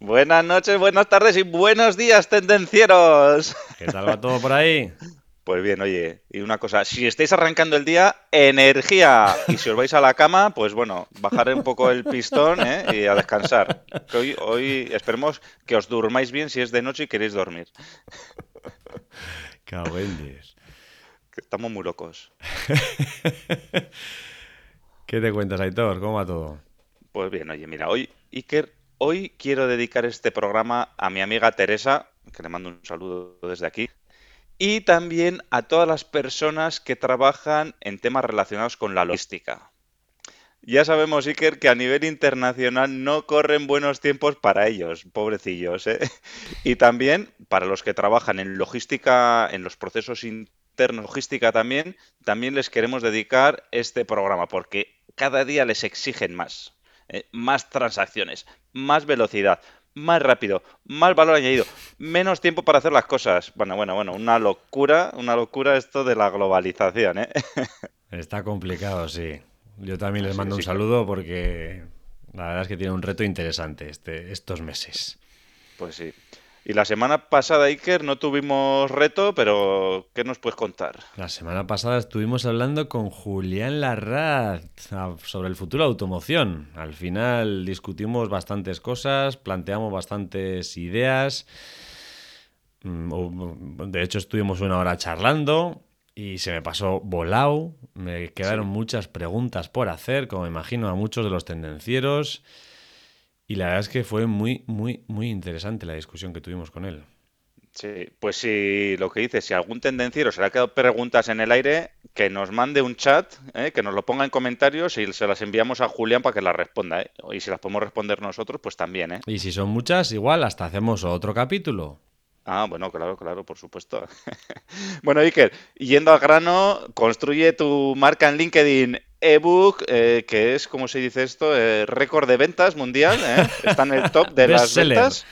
Buenas noches, buenas tardes y buenos días, tendencieros. ¿Qué tal va todo por ahí? Pues bien, oye, y una cosa, si estáis arrancando el día, energía. Y si os vais a la cama, pues bueno, bajar un poco el pistón ¿eh? y a descansar. Que hoy, hoy esperemos que os durmáis bien si es de noche y queréis dormir. Cabendies. Que estamos muy locos. ¿Qué te cuentas, Aitor? ¿Cómo va todo? Pues bien, oye, mira, hoy, Iker, hoy quiero dedicar este programa a mi amiga Teresa, que le mando un saludo desde aquí, y también a todas las personas que trabajan en temas relacionados con la logística. Ya sabemos, Iker, que a nivel internacional no corren buenos tiempos para ellos, pobrecillos. ¿eh? Y también para los que trabajan en logística, en los procesos internos, logística también, también les queremos dedicar este programa, porque cada día les exigen más. ¿Eh? Más transacciones, más velocidad, más rápido, más valor añadido, menos tiempo para hacer las cosas. Bueno, bueno, bueno, una locura, una locura esto de la globalización, ¿eh? Está complicado, sí. Yo también les Sí, mando un saludo porque la verdad es que tiene un reto interesante este, estos meses. Pues sí. Y la semana pasada, Iker, no tuvimos reto, pero ¿qué nos puedes contar? La semana pasada estuvimos hablando con Julián Larraz ah, sobre el futuro de automoción. Al final discutimos bastantes cosas, planteamos bastantes ideas. Mm, o- De hecho, estuvimos una hora charlando y se me pasó volado. Me quedaron muchas preguntas por hacer, como me imagino a muchos de los tendencieros. Y la verdad es que fue muy, muy, muy interesante la discusión que tuvimos con él. Sí, pues si lo que dices, si algún tendenciero se le ha quedado preguntas en el aire, que nos mande un chat, ¿eh? que nos lo ponga en comentarios y se las enviamos a Julián para que las responda. ¿eh? Y si las podemos responder nosotros, pues también, ¿eh? Y si son muchas, igual hasta hacemos otro capítulo. Ah, bueno, claro, claro, por supuesto. Bueno, Iker, yendo al grano, construye tu marca en LinkedIn ebook, eh, que es, ¿cómo se dice esto? Eh, récord de ventas mundial, ¿eh? Está en el top de las ventas.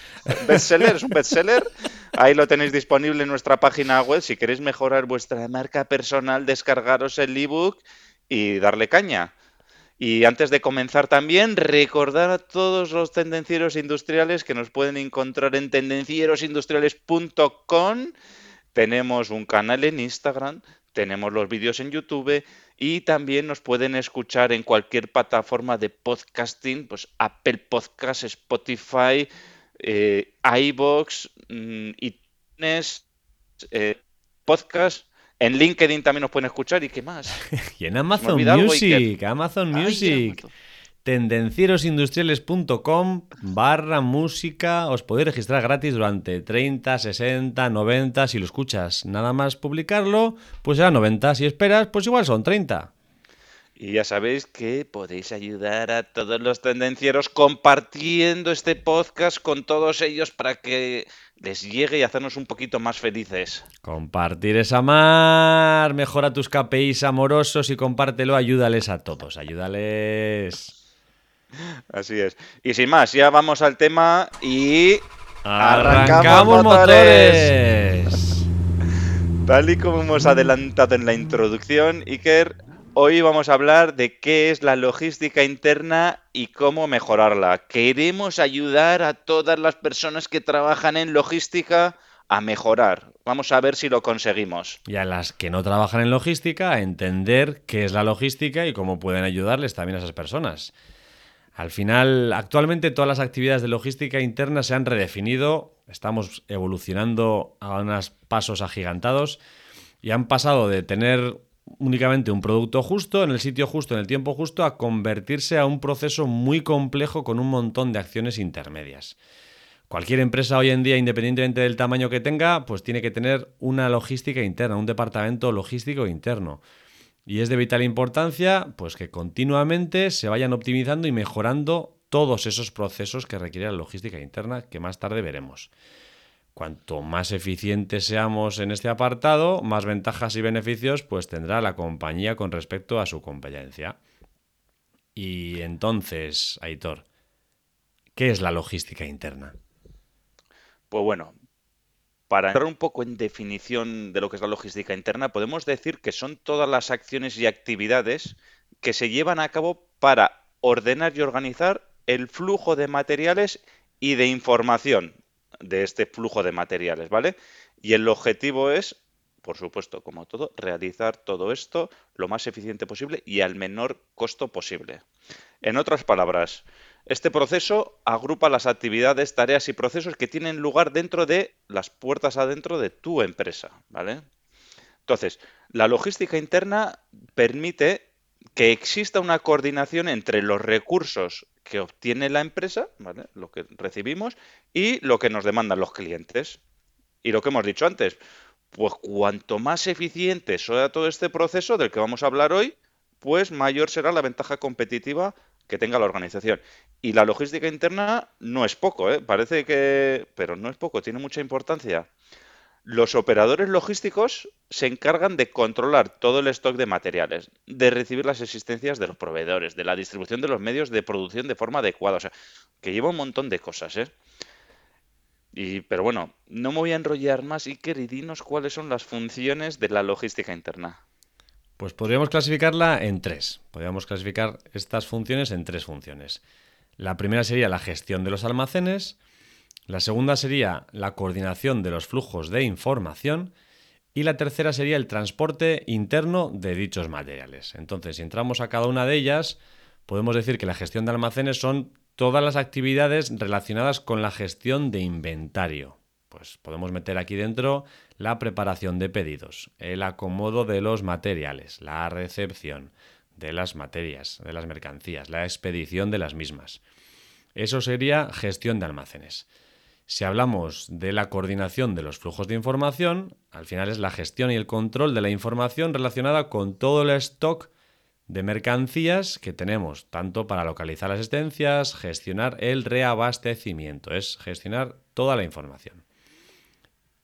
Bestseller, es un bestseller. Ahí lo tenéis disponible en nuestra página web. Si queréis mejorar vuestra marca personal, descargaros el ebook y darle caña. Y antes de comenzar también, recordar a todos los tendencieros industriales que nos pueden encontrar en tendencierosindustriales.com. Tenemos un canal en Instagram, tenemos los vídeos en YouTube y también nos pueden escuchar en cualquier plataforma de podcasting, pues Apple Podcasts, Spotify, eh, iVoox, mm, iTunes, eh, podcast. En LinkedIn también nos pueden escuchar y qué más. Y en Amazon Music, Amazon Music, tendencierosindustriales.com barra música, os podéis registrar gratis durante 30, 60, 90, si lo escuchas nada más publicarlo, pues será 90, si esperas, pues igual son 30. Y ya sabéis que podéis ayudar a todos los tendencieros compartiendo este podcast con todos ellos para que les llegue y hacernos un poquito más felices. Compartir es amar, mejora tus KPIs amorosos y compártelo, ayúdales a todos, ayúdales. Así es. Y sin más, ya vamos al tema y ¡Arrancamos motores! tal y como hemos adelantado en la introducción, Iker, hoy vamos a hablar de qué es la logística interna y cómo mejorarla. Queremos ayudar a todas las personas que trabajan en logística a mejorar. Vamos a ver si lo conseguimos. y a las que no trabajan en logística a entender qué es la logística y cómo pueden ayudarles también a esas personas. Al final, actualmente todas las actividades de logística interna se han redefinido, estamos evolucionando a unos pasos agigantados y han pasado de tener únicamente un producto justo, en el sitio justo, en el tiempo justo, a convertirse a un proceso muy complejo con un montón de acciones intermedias. Cualquier empresa hoy en día, independientemente del tamaño que tenga, pues tiene que tener una logística interna, un departamento logístico interno. Y es de vital importancia pues que continuamente se vayan optimizando y mejorando todos esos procesos que requiere la logística interna que más tarde veremos. Cuanto más eficientes seamos en este apartado, más ventajas y beneficios pues tendrá la compañía con respecto a su competencia. Y entonces, Aitor, ¿qué es la logística interna? Pues bueno, para entrar un poco en definición de lo que es la logística interna, podemos decir que son todas las acciones y actividades que se llevan a cabo para ordenar y organizar el flujo de materiales y de información de este flujo de materiales, ¿vale? Y el objetivo es, por supuesto, como todo, realizar todo esto lo más eficiente posible y al menor costo posible. En otras palabras, este proceso agrupa las actividades, tareas y procesos que tienen lugar dentro de las puertas adentro de tu empresa, ¿vale? Entonces, la logística interna permite que exista una coordinación entre los recursos que obtiene la empresa, ¿vale? lo que recibimos, y lo que nos demandan los clientes. Y lo que hemos dicho antes, pues cuanto más eficiente sea todo este proceso del que vamos a hablar hoy, pues mayor será la ventaja competitiva que tenga la organización. Y la logística interna no es poco, ¿eh? parece que, pero no es poco, tiene mucha importancia. Los operadores logísticos se encargan de controlar todo el stock de materiales, de recibir las existencias de los proveedores, de la distribución de los medios de producción de forma adecuada. O sea, que lleva un montón de cosas, ¿eh? Y, pero bueno, no me voy a enrollar más, Iker, y dinos cuáles son las funciones de la logística interna. Pues podríamos clasificarla en tres. Podríamos clasificar estas funciones en tres funciones. La primera sería la gestión de los almacenes, la segunda sería la coordinación de los flujos de información y la tercera sería el transporte interno de dichos materiales. Entonces, si entramos a cada una de ellas, podemos decir que la gestión de almacenes son todas las actividades relacionadas con la gestión de inventario. Pues podemos meter aquí dentro la preparación de pedidos, el acomodo de los materiales, la recepción de las materias, de las mercancías, la expedición de las mismas. Eso sería gestión de almacenes. Si hablamos de la coordinación de los flujos de información, al final es la gestión y el control de la información relacionada con todo el stock de mercancías que tenemos, tanto para localizar las existencias, gestionar el reabastecimiento, es gestionar toda la información.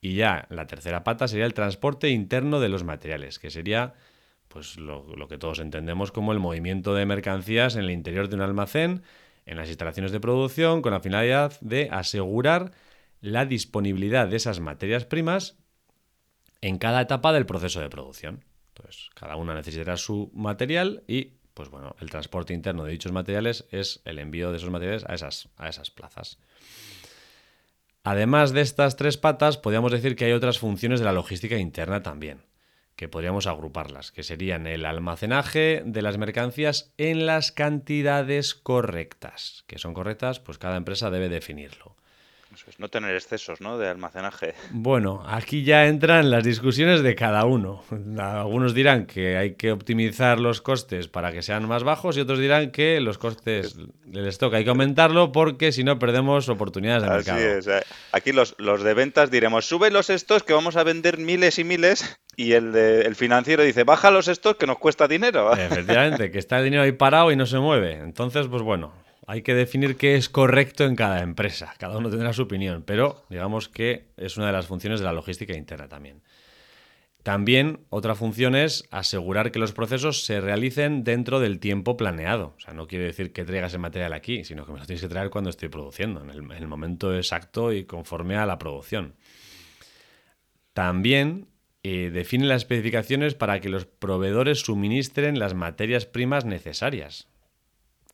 Y ya la tercera pata sería el transporte interno de los materiales, que sería pues lo, lo que todos entendemos como el movimiento de mercancías en el interior de un almacén en las instalaciones de producción con la finalidad de asegurar la disponibilidad de esas materias primas en cada etapa del proceso de producción. Entonces, cada una necesitará su material y, pues bueno, el transporte interno de dichos materiales es el envío de esos materiales a esas, a esas plazas. Además de estas tres patas, podríamos decir que hay otras funciones de la logística interna también que podríamos agruparlas, que serían el almacenaje de las mercancías en las cantidades correctas. Que son correctas, pues cada empresa debe definirlo no tener excesos ¿no? de almacenaje. Bueno, aquí ya entran las discusiones de cada uno. Algunos dirán que hay que optimizar los costes para que sean más bajos y otros dirán que los costes del stock hay que aumentarlo porque si no perdemos oportunidades de Así mercado. Es. Eh. Aquí los, los de ventas diremos, sube los stocks que vamos a vender miles y miles y el, de, el financiero dice, baja los stocks que nos cuesta dinero. Efectivamente, que está el dinero ahí parado y no se mueve. Entonces, pues bueno, hay que definir qué es correcto en cada empresa. Cada uno tendrá su opinión, pero digamos que es una de las funciones de la logística interna también. También otra función es asegurar que los procesos se realicen dentro del tiempo planeado. O sea, no quiere decir que traigas el material aquí, sino que me lo tienes que traer cuando estoy produciendo, en el, momento exacto y conforme a la producción. También eh, define las especificaciones para que los proveedores suministren las materias primas necesarias.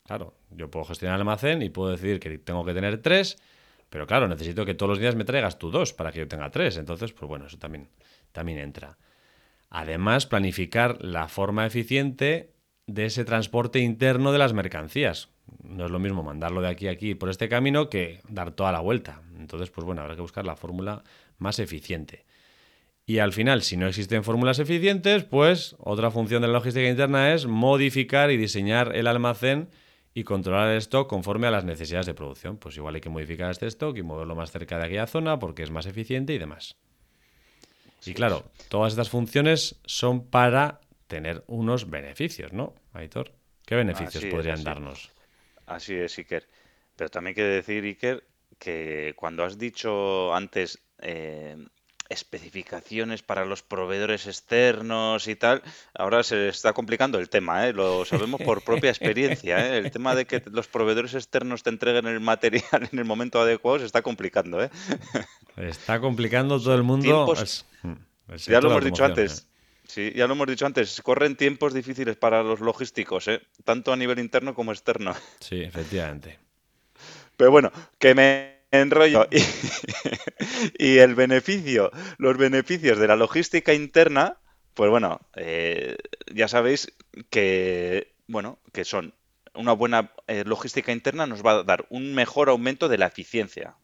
Claro, yo puedo gestionar el almacén y puedo decir que tengo que tener tres, pero claro, necesito que todos los días me traigas tú dos para que yo tenga tres. Entonces, pues bueno, eso también, también entra. Además, planificar la forma eficiente de ese transporte interno de las mercancías. No es lo mismo mandarlo de aquí a aquí por este camino que dar toda la vuelta. Entonces, pues bueno, habrá que buscar la fórmula más eficiente. Y al final, si no existen fórmulas eficientes, pues otra función de la logística interna es modificar y diseñar el almacén y controlar el stock conforme a las necesidades de producción. Pues igual hay que modificar este stock y moverlo más cerca de aquella zona porque es más eficiente y demás. y claro, todas estas funciones son para tener unos beneficios, ¿no, Aitor? ¿Qué beneficios podrían darnos? Así es, Iker. Pero también quiere decir, Iker, que cuando has dicho antes eh, especificaciones para los proveedores externos y tal, ahora se está complicando el tema, ¿eh? lo sabemos por propia experiencia. ¿eh? El tema de que los proveedores externos te entreguen el material en el momento adecuado se está complicando. ¿eh? Está complicando todo el mundo. Hmm, ya lo hemos dicho antes. Sí, ya lo hemos dicho antes, corren tiempos difíciles para los logísticos, ¿eh? tanto a nivel interno como externo. Sí, efectivamente. Pero bueno, que me enrollo. Y, el beneficio, los beneficios de la logística interna, pues bueno, eh, ya sabéis que, bueno, que son una buena eh, logística interna nos va a dar un mejor aumento de la eficiencia.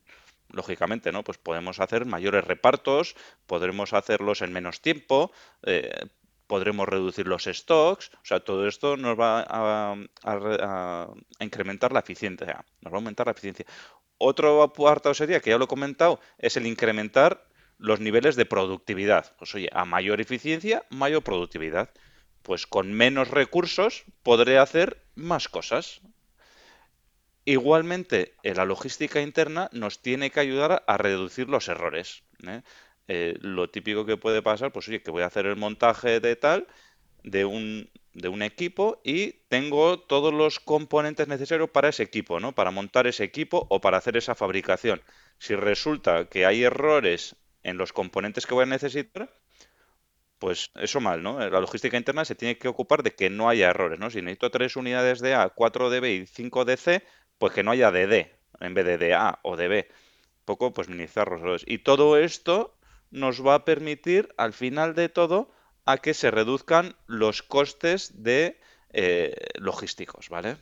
Lógicamente, ¿no? Pues podemos hacer mayores repartos, podremos hacerlos en menos tiempo, eh, podremos reducir los stocks, o sea, todo esto nos va a, incrementar la eficiencia, nos va a aumentar la eficiencia. Otro apartado sería, que ya lo he comentado, es el incrementar los niveles de productividad. Pues oye, a mayor eficiencia, mayor productividad. Pues con menos recursos podré hacer más cosas. Igualmente, en la logística interna nos tiene que ayudar a reducir los errores. ¿eh? Eh, lo típico que puede pasar, pues oye, que voy a hacer el montaje de tal, de un, de un equipo y tengo todos los componentes necesarios para ese equipo, ¿no? Para montar ese equipo o para hacer esa fabricación. Si resulta que hay errores en los componentes que voy a necesitar, pues eso mal, ¿no? La logística interna se tiene que ocupar de que no haya errores, ¿no? Si necesito tres unidades de A, cuatro de B y cinco de C, pues que no haya de D en vez de de A o de B. Un poco, pues minimizar los errores. Y todo esto nos va a permitir, al final de todo, a que se reduzcan los costes de eh, logísticos, ¿vale?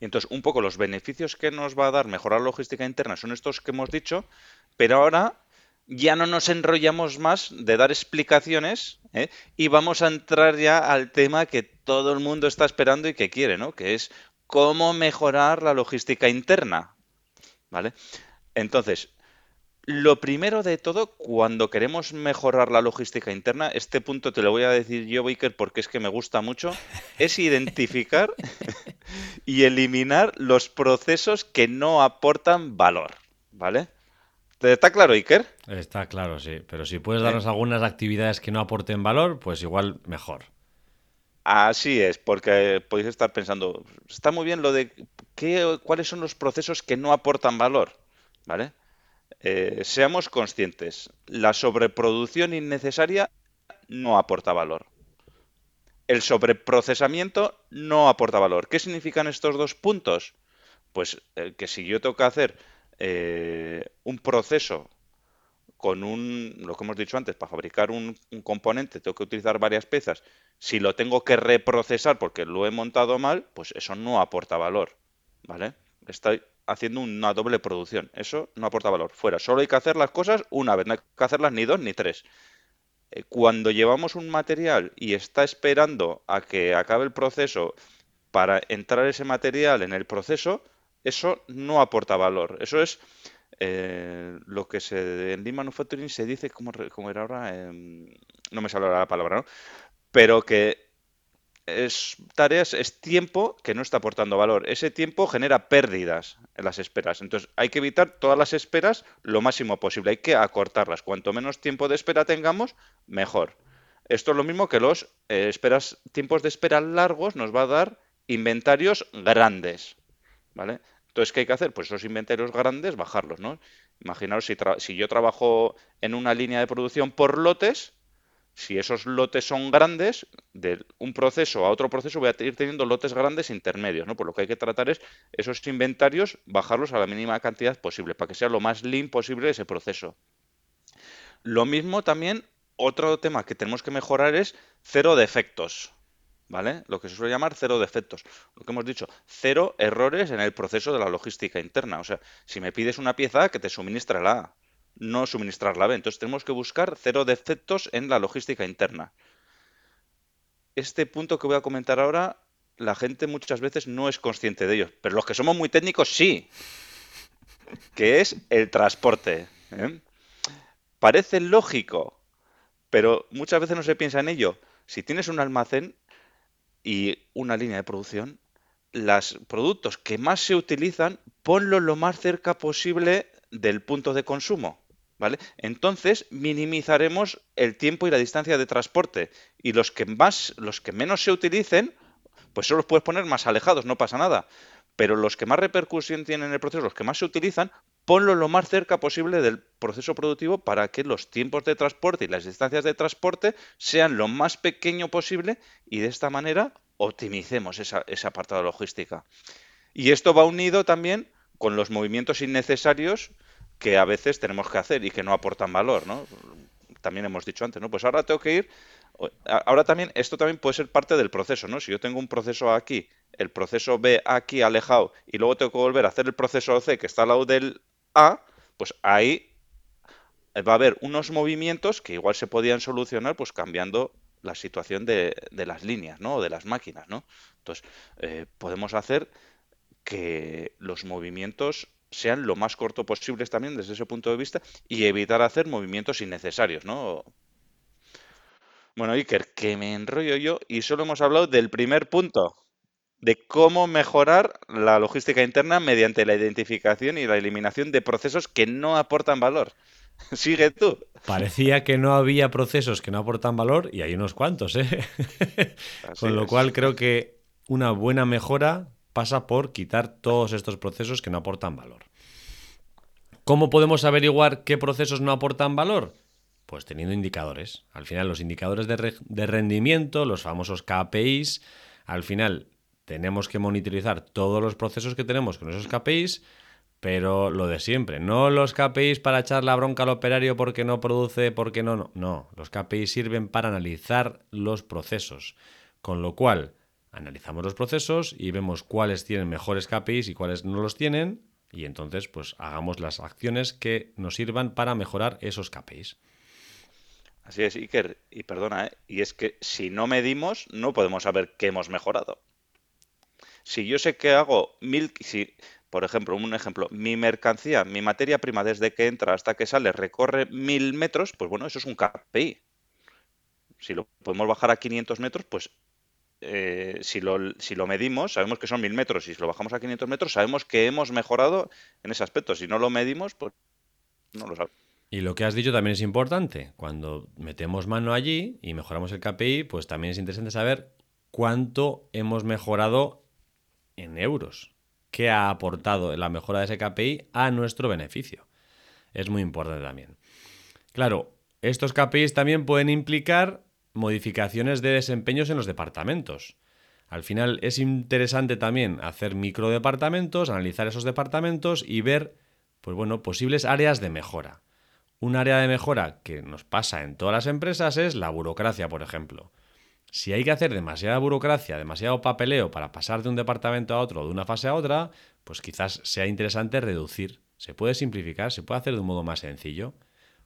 Entonces, un poco los beneficios que nos va a dar mejorar la logística interna son estos que hemos dicho, pero ahora ya no nos enrollamos más de dar explicaciones ¿eh? y vamos a entrar ya al tema que todo el mundo está esperando y que quiere, ¿no? Que es cómo mejorar la logística interna, ¿vale? Entonces, lo primero de todo, cuando queremos mejorar la logística interna, este punto te lo voy a decir yo, Baker, porque es que me gusta mucho, es identificar y eliminar los procesos que no aportan valor, ¿vale? ¿Te está claro, Iker? Está claro, sí. Pero si puedes darnos algunas actividades que no aporten valor, pues igual mejor. Así es, porque podéis estar pensando, está muy bien lo de qué, cuáles son los procesos que no aportan valor, ¿vale? Eh, seamos conscientes, la sobreproducción innecesaria no aporta valor. El sobreprocesamiento no aporta valor. ¿Qué significan estos dos puntos? Pues eh, que si yo tengo que hacer eh, un proceso con un, lo que hemos dicho antes, para fabricar un, componente tengo que utilizar varias piezas. Si lo tengo que reprocesar porque lo he montado mal, pues eso no aporta valor. ¿Vale? Estoy haciendo una doble producción. Eso no aporta valor. Fuera, solo hay que hacer las cosas una vez, no hay que hacerlas ni dos ni tres. Eh, cuando llevamos un material y está esperando a que acabe el proceso para entrar ese material en el proceso, eso no aporta valor. Eso es eh, lo que se en Lean Manufacturing se dice, como, era ahora? Em, no me sale la palabra, ¿no? Pero que es tareas, es tiempo que no está aportando valor. Ese tiempo genera pérdidas en las esperas. Entonces hay que evitar todas las esperas lo máximo posible. Hay que acortarlas. Cuanto menos tiempo de espera tengamos, mejor. Esto es lo mismo que los eh, esperas, tiempos de espera largos nos va a dar inventarios grandes. ¿Vale? Entonces, ¿qué hay que hacer? Pues esos inventarios grandes, bajarlos, ¿no? Imaginaos si, si yo trabajo en una línea de producción por lotes, si esos lotes son grandes, de un proceso a otro proceso voy a ir teniendo lotes grandes intermedios, ¿no? Por lo que hay que tratar es esos inventarios, bajarlos a la mínima cantidad posible, para que sea lo más lean posible ese proceso. Lo mismo también, otro tema que tenemos que mejorar es cero defectos, ¿vale? Lo que se suele llamar cero defectos. Lo que hemos dicho, cero errores en el proceso de la logística interna. O sea, si me pides una pieza, que te suministre la A no suministrar la B. Entonces tenemos que buscar cero defectos en la logística interna. Este punto que voy a comentar ahora, la gente muchas veces no es consciente de ello, pero los que somos muy técnicos sí, que es el transporte. ¿eh? Parece lógico, pero muchas veces no se piensa en ello. Si tienes un almacén y una línea de producción, los productos que más se utilizan, ponlo lo más cerca posible del punto de consumo. ¿Vale? Entonces minimizaremos el tiempo y la distancia de transporte. Y los que más, los que menos se utilicen, pues solo los puedes poner más alejados, no pasa nada. Pero los que más repercusión tienen en el proceso, los que más se utilizan, ponlo lo más cerca posible del proceso productivo para que los tiempos de transporte y las distancias de transporte sean lo más pequeño posible y de esta manera optimicemos esa, esa apartado logística. Y esto va unido también con los movimientos innecesarios que a veces tenemos que hacer y que no aportan valor, ¿no? También hemos dicho antes, ¿no? Pues ahora tengo que ir, ahora también, esto también puede ser parte del proceso, ¿no? Si yo tengo un proceso aquí, el proceso B aquí alejado y luego tengo que volver a hacer el proceso C que está al lado del A, pues ahí va a haber unos movimientos que igual se podían solucionar pues cambiando la situación de, las líneas, ¿no? O de las máquinas, ¿no? Entonces, eh, podemos hacer que los movimientos sean lo más corto posibles también desde ese punto de vista y evitar hacer movimientos innecesarios, ¿no? Bueno, Iker, que me enrollo yo y solo hemos hablado del primer punto, de cómo mejorar la logística interna mediante la identificación y la eliminación de procesos que no aportan valor. Sigue tú. Parecía que no había procesos que no aportan valor y hay unos cuantos, ¿eh? Con lo cual creo que una buena mejora pasa por quitar todos estos procesos que no aportan valor. ¿Cómo podemos averiguar qué procesos no aportan valor? Pues teniendo indicadores. Al final los indicadores de, rendimiento, los famosos KPIs, al final tenemos que monitorizar todos los procesos que tenemos con esos KPIs, pero lo de siempre, no los KPIs para echar la bronca al operario porque no produce, porque no, no, no, los KPIs sirven para analizar los procesos, con lo cual analizamos los procesos y vemos cuáles tienen mejores KPIs y cuáles no los tienen y entonces pues hagamos las acciones que nos sirvan para mejorar esos KPIs. Así es, Iker, y perdona, ¿eh? y es que si no medimos no podemos saber qué hemos mejorado. Si yo sé que hago mil, si, por ejemplo, un ejemplo, mi mercancía, mi materia prima desde que entra hasta que sale recorre mil metros, pues bueno, eso es un KPI. Si lo podemos bajar a 500 metros, pues eh, si, lo, medimos, sabemos que son 1000 metros, y si lo bajamos a 500 metros, sabemos que hemos mejorado en ese aspecto. Si no lo medimos, pues no lo sabemos. Y lo que has dicho también es importante. Cuando metemos mano allí y mejoramos el KPI, pues también es interesante saber cuánto hemos mejorado en euros. ¿Qué ha aportado la mejora de ese KPI a nuestro beneficio? Es muy importante también. Claro, estos KPIs también pueden implicar modificaciones de desempeños en los departamentos. Al final es interesante también hacer microdepartamentos, analizar esos departamentos y ver, pues bueno, posibles áreas de mejora. Un área de mejora que nos pasa en todas las empresas es la burocracia, por ejemplo. Si hay que hacer demasiada burocracia, demasiado papeleo para pasar de un departamento a otro de una fase a otra, pues quizás sea interesante reducir. Se puede simplificar, se puede hacer de un modo más sencillo.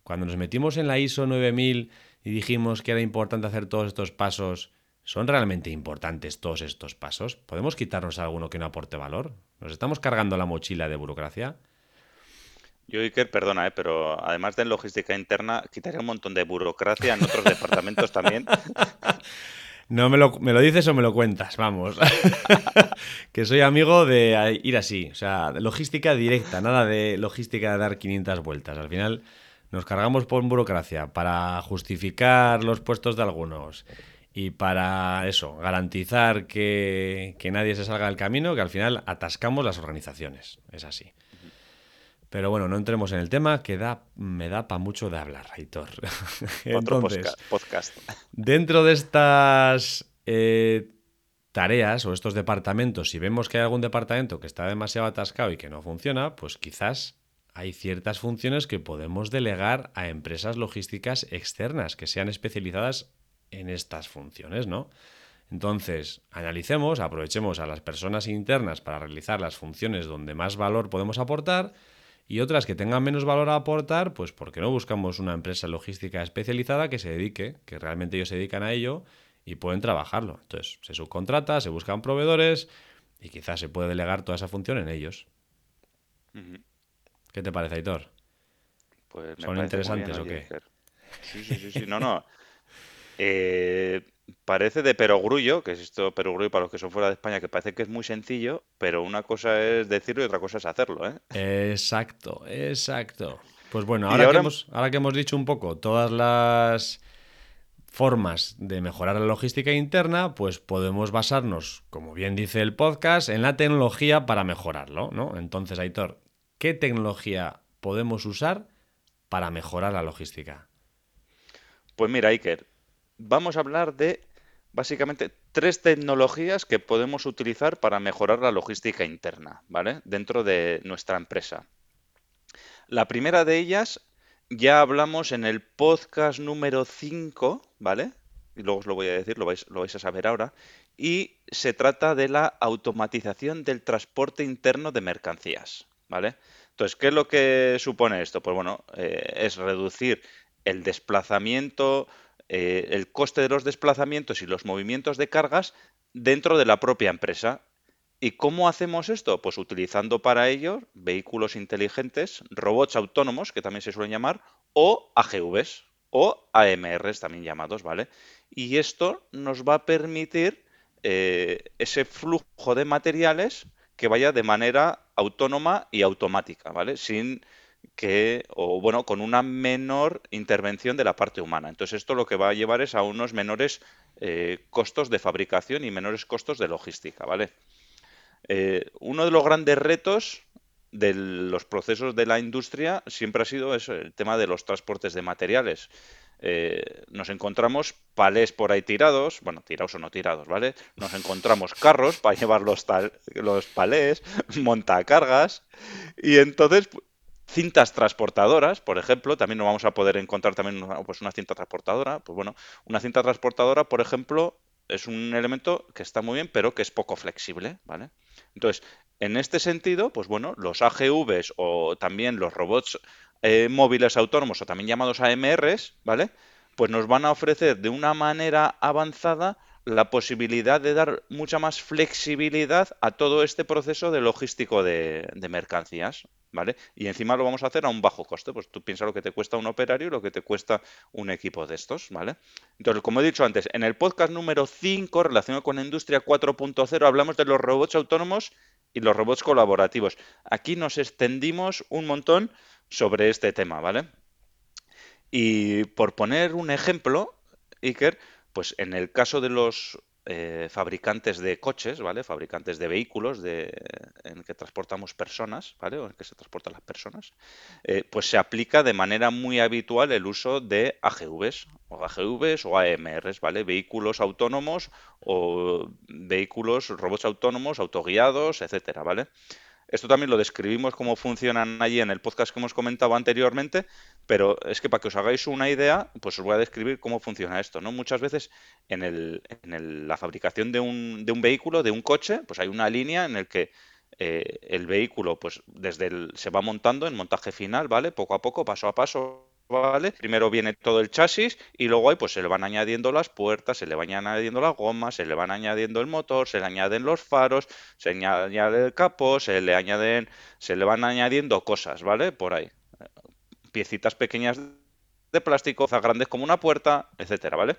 Cuando nos metimos en la ISO 9000 y dijimos que era importante hacer todos estos pasos, ¿son realmente importantes todos estos pasos? ¿Podemos quitarnos alguno que no aporte valor? ¿Nos estamos cargando la mochila de burocracia? Yo, Iker, perdona, ¿eh? pero además de logística interna, quitaría un montón de burocracia en otros departamentos también. No me lo, me lo, dices o me lo cuentas, vamos. que soy amigo de ir así, o sea, logística directa, nada de logística de dar 500 vueltas. Al final nos cargamos por burocracia para justificar los puestos de algunos y para eso, garantizar que, nadie se salga del camino, que al final atascamos las organizaciones. Es así. Pero bueno, no entremos en el tema, que da, me da para mucho de hablar, Aitor. Otro podcast. Dentro de estas eh, tareas o estos departamentos, si vemos que hay algún departamento que está demasiado atascado y que no funciona, pues quizás hay ciertas funciones que podemos delegar a empresas logísticas externas que sean especializadas en estas funciones, ¿no? Entonces, analicemos, aprovechemos a las personas internas para realizar las funciones donde más valor podemos aportar y otras que tengan menos valor a aportar, pues porque no buscamos una empresa logística especializada que se dedique, que realmente ellos se dedican a ello y pueden trabajarlo. Entonces, se subcontrata, se buscan proveedores y quizás se puede delegar toda esa función en ellos. ¿Qué te parece, Aitor? Pues ¿Son interesantes o qué? Sí, sí, sí, sí, no, no. Eh, parece de perogrullo, que es esto perogrullo para los que son fuera de España, que parece que es muy sencillo, pero una cosa es decirlo y otra cosa es hacerlo, ¿eh? Exacto, exacto. Pues bueno, ahora, Que hemos, ahora que hemos dicho un poco todas las formas de mejorar la logística interna, pues podemos basarnos, como bien dice el podcast, en la tecnología para mejorarlo, ¿no? Entonces, Aitor, ¿qué tecnología podemos usar para mejorar la logística? Pues mira, Iker, vamos a hablar de básicamente tres tecnologías que podemos utilizar para mejorar la logística interna, ¿vale? Dentro de nuestra empresa. La primera de ellas ya hablamos en el podcast número 5, ¿vale? Y luego os lo voy a decir, lo vais, lo vais a saber ahora. Y se trata de la automatización del transporte interno de mercancías, ¿vale? Entonces, ¿qué es lo que supone esto? Pues bueno, eh, es reducir el desplazamiento, eh, el coste de los desplazamientos y los movimientos de cargas dentro de la propia empresa. ¿Y cómo hacemos esto? Pues utilizando para ello vehículos inteligentes, robots autónomos, que también se suelen llamar, o AGVs o AMRs también llamados, ¿vale? Y esto nos va a permitir eh, ese flujo de materiales que vaya de manera autónoma y automática, ¿vale? Sin que, o bueno, con una menor intervención de la parte humana. Entonces esto lo que va a llevar es a unos menores eh, costos de fabricación y menores costos de logística, ¿vale? Eh, uno de los grandes retos de los procesos de la industria siempre ha sido eso, el tema de los transportes de materiales. Eh, nos encontramos palés por ahí tirados, bueno, tirados o no tirados, ¿vale? Nos encontramos carros para llevar los, los palés, montacargas, y entonces cintas transportadoras, por ejemplo, también no vamos a poder encontrar también pues una cinta transportadora. Pues bueno, una cinta transportadora, por ejemplo, es un elemento que está muy bien, pero que es poco flexible, ¿vale? Entonces, en este sentido, pues bueno, los AGVs o también los robots eh, móviles autónomos o también llamados AMRs, ¿vale? Pues nos van a ofrecer de una manera avanzada la posibilidad de dar mucha más flexibilidad a todo este proceso de logístico de, mercancías, ¿vale? Y encima lo vamos a hacer a un bajo coste, pues tú piensas lo que te cuesta un operario y lo que te cuesta un equipo de estos, ¿vale? Entonces, como he dicho antes, en el podcast número 5, relacionado con la industria 4.0, hablamos de los robots autónomos y los robots colaborativos. Aquí nos extendimos un montón sobre este tema, ¿vale? Y por poner un ejemplo, Iker, pues en el caso de los eh, fabricantes de coches, ¿vale? Fabricantes de vehículos de, en que transportamos personas, ¿vale? O en que se transportan las personas, eh, pues se aplica de manera muy habitual el uso de AGVs, o AGVs o AMRs, ¿vale? Vehículos autónomos o vehículos, robots autónomos, autoguiados, etcétera, ¿vale? Esto también lo describimos cómo funcionan allí en el podcast que hemos comentado anteriormente, pero es que para que os hagáis una idea, pues os voy a describir cómo funciona esto, ¿no? Muchas veces en, el, en la fabricación de un, de un, vehículo, de un coche, pues hay una línea en la que eh, el vehículo, pues desde el, se va montando en montaje final, ¿vale? Poco a poco, paso a paso, ¿vale? Primero viene todo el chasis y luego ahí pues se le van añadiendo las puertas, se le van añadiendo las gomas, se le van añadiendo el motor, se le añaden los faros, se añade el capó, se le añaden, se le van añadiendo cosas, ¿vale? Por ahí. Piecitas pequeñas de plástico, grandes como una puerta, etcétera, ¿vale?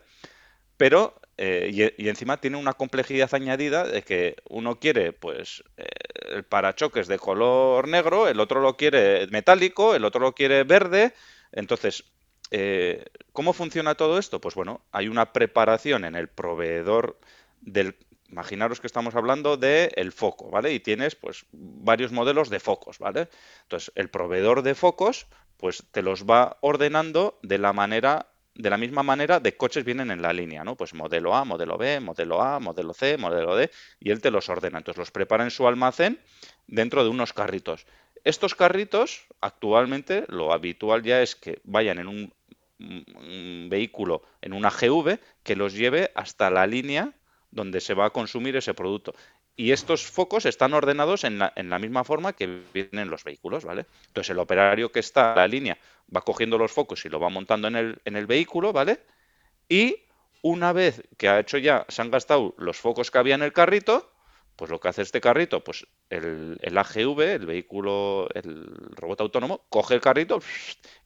Pero, eh, y, encima tiene una complejidad añadida de que uno quiere, pues, eh, el parachoques de color negro, el otro lo quiere metálico, el otro lo quiere verde, entonces, eh, ¿cómo funciona todo esto? Pues bueno, hay una preparación en el proveedor del... Imaginaros que estamos hablando del foco, ¿vale? Y tienes pues varios modelos de focos, ¿vale? Entonces, el proveedor de focos pues te los va ordenando de la manera de la misma manera de coches vienen en la línea, ¿no? Pues modelo A, modelo B, modelo A, modelo C, modelo D, y él te los ordena. Entonces los prepara en su almacén dentro de unos carritos. Estos carritos, actualmente, lo habitual ya es que vayan en un, vehículo, en una GV, que los lleve hasta la línea donde se va a consumir ese producto. Y estos focos están ordenados en la, en la, misma forma que vienen los vehículos, ¿vale? Entonces el operario que está en la línea va cogiendo los focos y lo va montando en el, en el vehículo, ¿vale? Y una vez que ha hecho ya, se han gastado los focos que había en el carrito, pues lo que hace este carrito, pues el, AGV, el vehículo, el robot autónomo, coge el carrito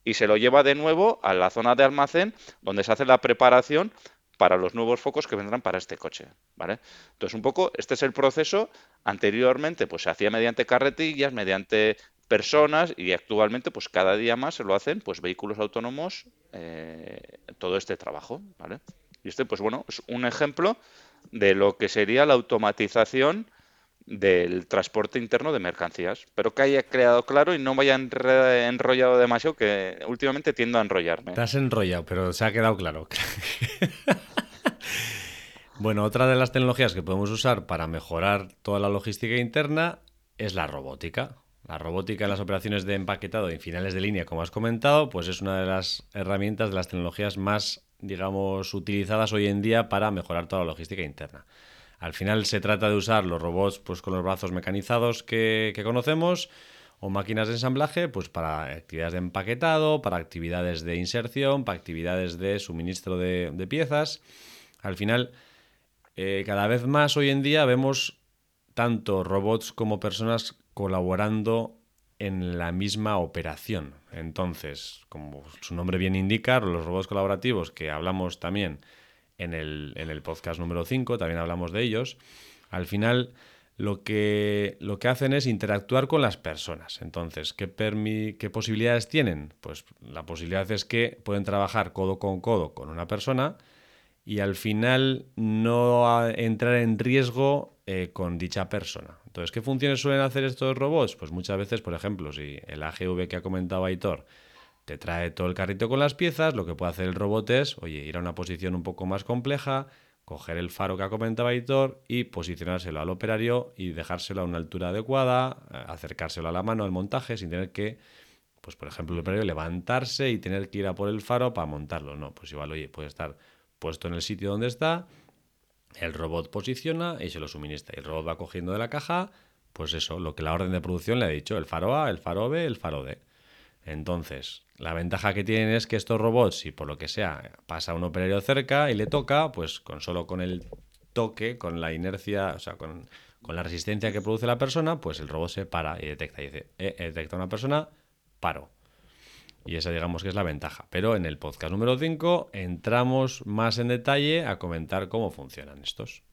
y se lo lleva de nuevo a la zona de almacén donde se hace la preparación para los nuevos focos que vendrán para este coche, ¿vale? Entonces, un poco, este es el proceso. Anteriormente, pues se hacía mediante carretillas, mediante personas y actualmente, pues cada día más se lo hacen, pues vehículos autónomos, eh, todo este trabajo, ¿vale? Y este, pues bueno, es un ejemplo de lo que sería la automatización del transporte interno de mercancías, pero que haya creado claro y no me haya enrollado demasiado, que últimamente tiendo a enrollarme. Te has enrollado, pero se ha quedado claro. bueno, otra de las tecnologías que podemos usar para mejorar toda la logística interna es la robótica. La robótica en las operaciones de empaquetado y finales de línea, como has comentado, pues es una de las herramientas de las tecnologías más, digamos, utilizadas hoy en día para mejorar toda la logística interna. Al final se trata de usar los robots pues, con los brazos mecanizados que, conocemos o máquinas de ensamblaje pues, para actividades de empaquetado, para actividades de inserción, para actividades de suministro de, piezas. Al final, eh, cada vez más hoy en día vemos tanto robots como personas colaborando en la misma operación. Entonces, como su nombre bien indica, los robots colaborativos que hablamos también en el, en el podcast número 5, también hablamos de ellos, al final lo que, lo que hacen es interactuar con las personas. Entonces, ¿qué, ¿qué posibilidades tienen? Pues la posibilidad es que pueden trabajar codo con codo con una persona y al final no entrar en riesgo eh, con dicha persona. Entonces, ¿qué funciones suelen hacer estos robots? Pues muchas veces, por ejemplo, si el AGV que ha comentado Aitor te trae todo el carrito con las piezas, lo que puede hacer el robot es, oye, ir a una posición un poco más compleja, coger el faro que ha comentado Aitor y posicionárselo al operario y dejárselo a una altura adecuada, eh, acercárselo a la mano al montaje sin tener que, pues por ejemplo, el operario levantarse y tener que ir a por el faro para montarlo. No, pues igual, oye, puede estar puesto en el sitio donde está, el robot posiciona y se lo suministra. Y el robot va cogiendo de la caja, pues eso, lo que la orden de producción le ha dicho, el faro A, el faro B, el faro D. Entonces, la ventaja que tienen es que estos robots, si por lo que sea pasa un operario cerca y le toca, pues con solo con el toque, con la inercia, o sea, con, la resistencia que produce la persona, pues el robot se para y detecta. Y dice, eh, detecta una persona, paro. Y esa digamos que es la ventaja. Pero en el podcast número 5 entramos más en detalle a comentar cómo funcionan estos.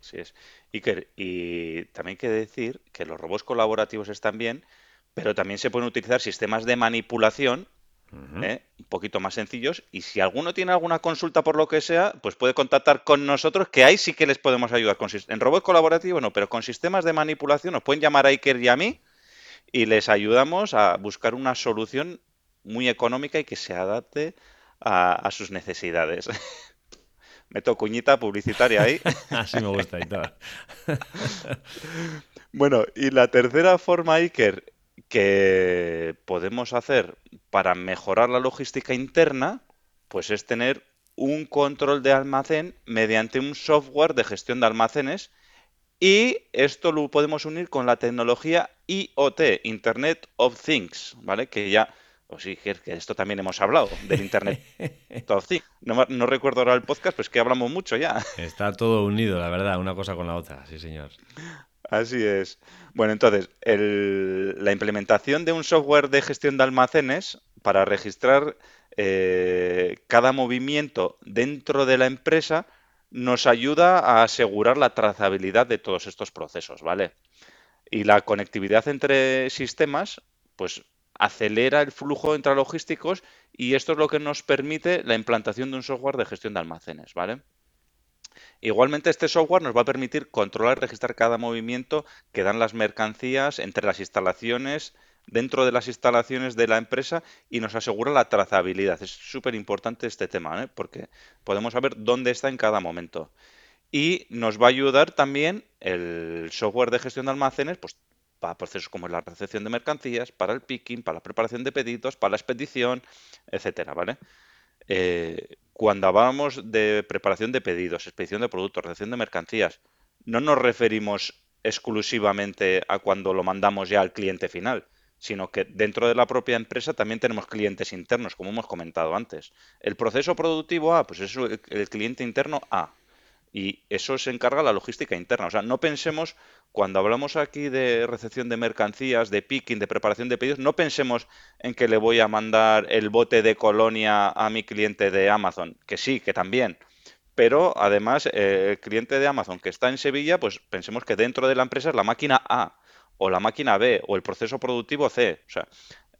Sí es. Iker, y también hay que decir que los robots colaborativos están bien, pero también se pueden utilizar sistemas de manipulación ¿eh? un poquito más sencillos. Y si alguno tiene alguna consulta por lo que sea, pues puede contactar con nosotros, que ahí sí que les podemos ayudar. Con, en robots colaborativos no, pero con sistemas de manipulación nos pueden llamar a Iker y a mí y les ayudamos a buscar una solución muy económica y que se adapte a, sus necesidades. Meto cuñita publicitaria ahí. Así me gusta y todo. bueno, y la tercera forma, Iker, que podemos hacer para mejorar la logística interna, pues es tener un control de almacén mediante un software de gestión de almacenes y esto lo podemos unir con la tecnología IoT, Internet of Things, ¿vale? Que ya, pues sí, que esto también hemos hablado, del Internet Things. No, no recuerdo ahora el podcast, pues que hablamos mucho ya. Está todo unido, la verdad, una cosa con la otra, sí señor. Así es. Bueno, entonces, la implementación de un software de gestión de almacenes para registrar eh, cada movimiento dentro de la empresa nos ayuda a asegurar la trazabilidad de todos estos procesos, ¿vale? Y la conectividad entre sistemas, pues acelera el flujo intralogísticos y esto es lo que nos permite la implantación de un software de gestión de almacenes, ¿vale? Igualmente, este software nos va a permitir controlar y registrar cada movimiento que dan las mercancías entre las instalaciones, dentro de las instalaciones de la empresa y nos asegura la trazabilidad. Es súper importante este tema, ¿eh? porque podemos saber dónde está en cada momento. Y nos va a ayudar también el software de gestión de almacenes, pues para procesos como la recepción de mercancías, para el picking, para la preparación de pedidos, para la expedición, etcétera, ¿vale? Eh, cuando hablamos de preparación de pedidos, expedición de productos, recepción de mercancías, no nos referimos exclusivamente a cuando lo mandamos ya al cliente final, sino que dentro de la propia empresa también tenemos clientes internos, como hemos comentado antes. El proceso productivo A, pues es el cliente interno A. Y eso se encarga la logística interna. O sea, no pensemos, cuando hablamos aquí de recepción de mercancías, de picking, de preparación de pedidos, no pensemos en que le voy a mandar el bote de colonia a mi cliente de Amazon, que sí, que también. pero además eh, el cliente de Amazon que está en Sevilla, pues pensemos que dentro de la empresa es la máquina A o la máquina B o el proceso productivo C. O sea,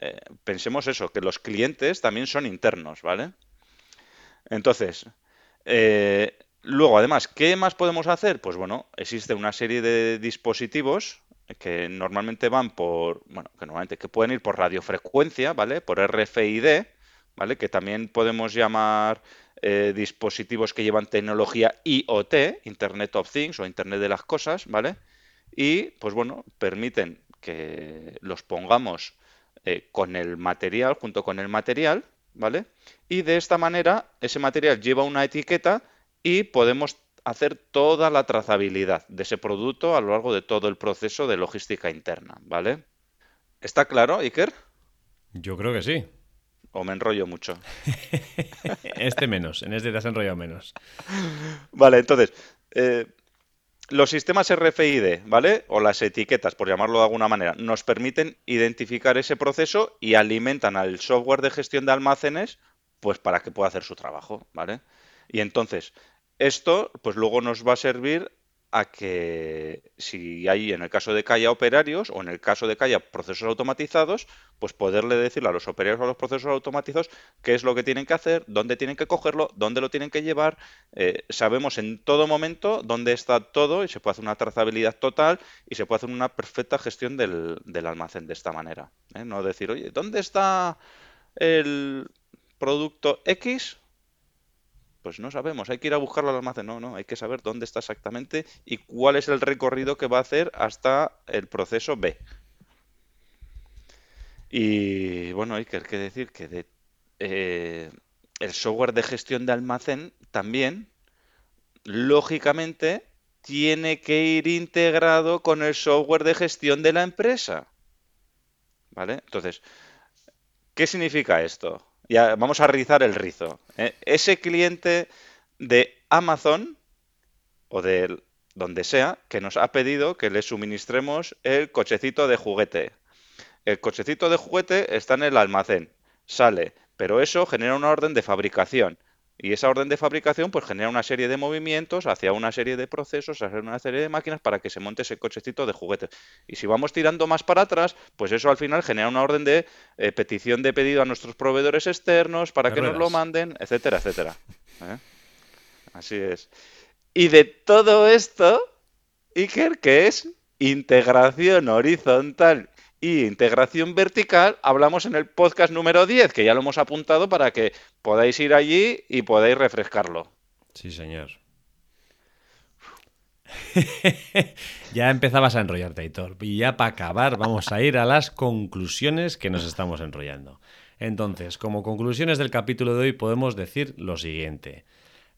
eh, pensemos eso, que los clientes también son internos, ¿vale? Entonces, eh, luego además, ¿qué más podemos hacer? Pues bueno, existe una serie de dispositivos que normalmente van por, bueno, que normalmente que pueden ir por radiofrecuencia, ¿vale? Por RFID, ¿vale? Que también podemos llamar eh, dispositivos que llevan tecnología IoT, Internet of Things o Internet de las Cosas, ¿vale? Y, pues bueno, permiten que los pongamos eh, con el material, junto con el material, ¿vale? Y de esta manera, ese material lleva una etiqueta y podemos hacer toda la trazabilidad de ese producto a lo largo de todo el proceso de logística interna, ¿vale? ¿Está claro, Iker? Yo creo que sí. ¿O me enrollo mucho? este menos, en este te has enrollado menos. Vale, entonces, eh, los sistemas RFID, ¿vale? O las etiquetas, por llamarlo de alguna manera, nos permiten identificar ese proceso y alimentan al software de gestión de almacenes, pues para que pueda hacer su trabajo, ¿vale? Y entonces, esto, pues luego nos va a servir a que si hay, en el caso de que haya operarios o en el caso de que haya procesos automatizados, pues poderle decirle a los operarios o a los procesos automatizados qué es lo que tienen que hacer, dónde tienen que cogerlo, dónde lo tienen que llevar. Eh, sabemos en todo momento dónde está todo y se puede hacer una trazabilidad total y se puede hacer una perfecta gestión del, almacén de esta manera. ¿eh? No decir, oye, ¿dónde está el producto X? Pues no sabemos, hay que ir a buscarlo al almacén. No, no, hay que saber dónde está exactamente y cuál es el recorrido que va a hacer hasta el proceso B. Y bueno, hay que decir que eh, el software de gestión de almacén también, lógicamente, tiene que ir integrado con el software de gestión de la empresa. ¿Vale? Entonces, ¿qué significa esto? Ya vamos a rizar el rizo. ¿eh? Ese cliente de Amazon o de donde sea que nos ha pedido que le suministremos el cochecito de juguete. El cochecito de juguete está en el almacén, sale, pero eso genera una orden de fabricación. Y esa orden de fabricación pues genera una serie de movimientos hacia una serie de procesos, hacia una serie de máquinas para que se monte ese cochecito de juguetes. Y si vamos tirando más para atrás, pues eso al final genera una orden de eh, petición de pedido a nuestros proveedores externos para que nos lo manden, etcétera, etcétera. ¿Eh? Así es. Y de todo esto, Iker, que es integración horizontal y integración vertical hablamos en el podcast número 10, que ya lo hemos apuntado para que podáis ir allí y podáis refrescarlo. Sí, señor. ya empezabas a enrollarte, Aitor. Y ya para acabar, vamos a ir a las conclusiones que nos estamos enrollando. Entonces, como conclusiones del capítulo de hoy podemos decir lo siguiente.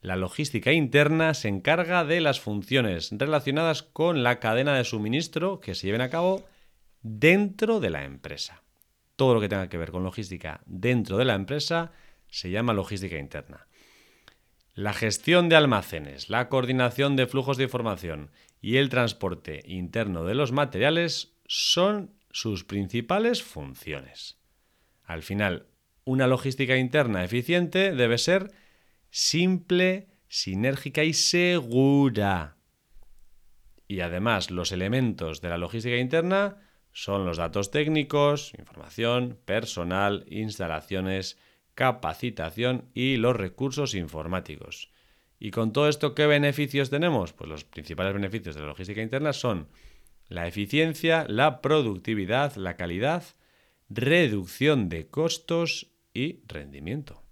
La logística interna se encarga de las funciones relacionadas con la cadena de suministro que se lleven a cabo dentro de la empresa. Todo lo que tenga que ver con logística dentro de la empresa se llama logística interna. La gestión de almacenes, la coordinación de flujos de información y el transporte interno de los materiales son sus principales funciones. Al final, una logística interna eficiente debe ser simple, sinérgica y segura. Y además, los elementos de la logística interna son los datos técnicos, información, personal, instalaciones, capacitación y los recursos informáticos. ¿Y con todo esto qué beneficios tenemos? Pues los principales beneficios de la logística interna son la eficiencia, la productividad, la calidad, reducción de costos y rendimiento.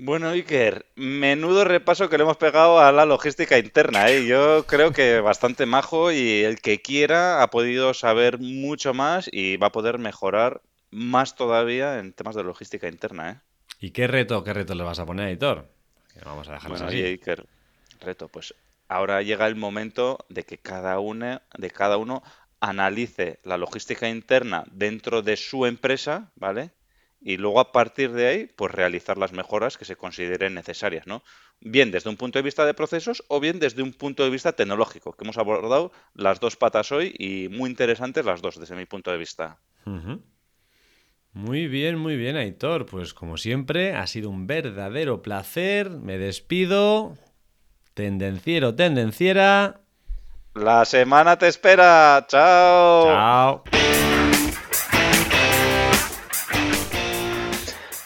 Bueno, Iker, menudo repaso que le hemos pegado a la logística interna. ¿eh? Yo creo que bastante majo y el que quiera ha podido saber mucho más y va a poder mejorar más todavía en temas de logística interna. ¿eh? ¿Y qué reto, qué reto le vas a poner, editor? Vamos a dejarlo así. Iker, reto, pues ahora llega el momento de que cada uno, de cada uno analice la logística interna dentro de su empresa, ¿vale? Y luego a partir de ahí, pues realizar las mejoras que se consideren necesarias, ¿no? Bien desde un punto de vista de procesos o bien desde un punto de vista tecnológico, que hemos abordado las dos patas hoy y muy interesantes las dos desde mi punto de vista. Muy bien, muy bien, Aitor. Pues como siempre, ha sido un verdadero placer. Me despido. tendenciero, tendenciera. La semana te espera. Chao. Chao.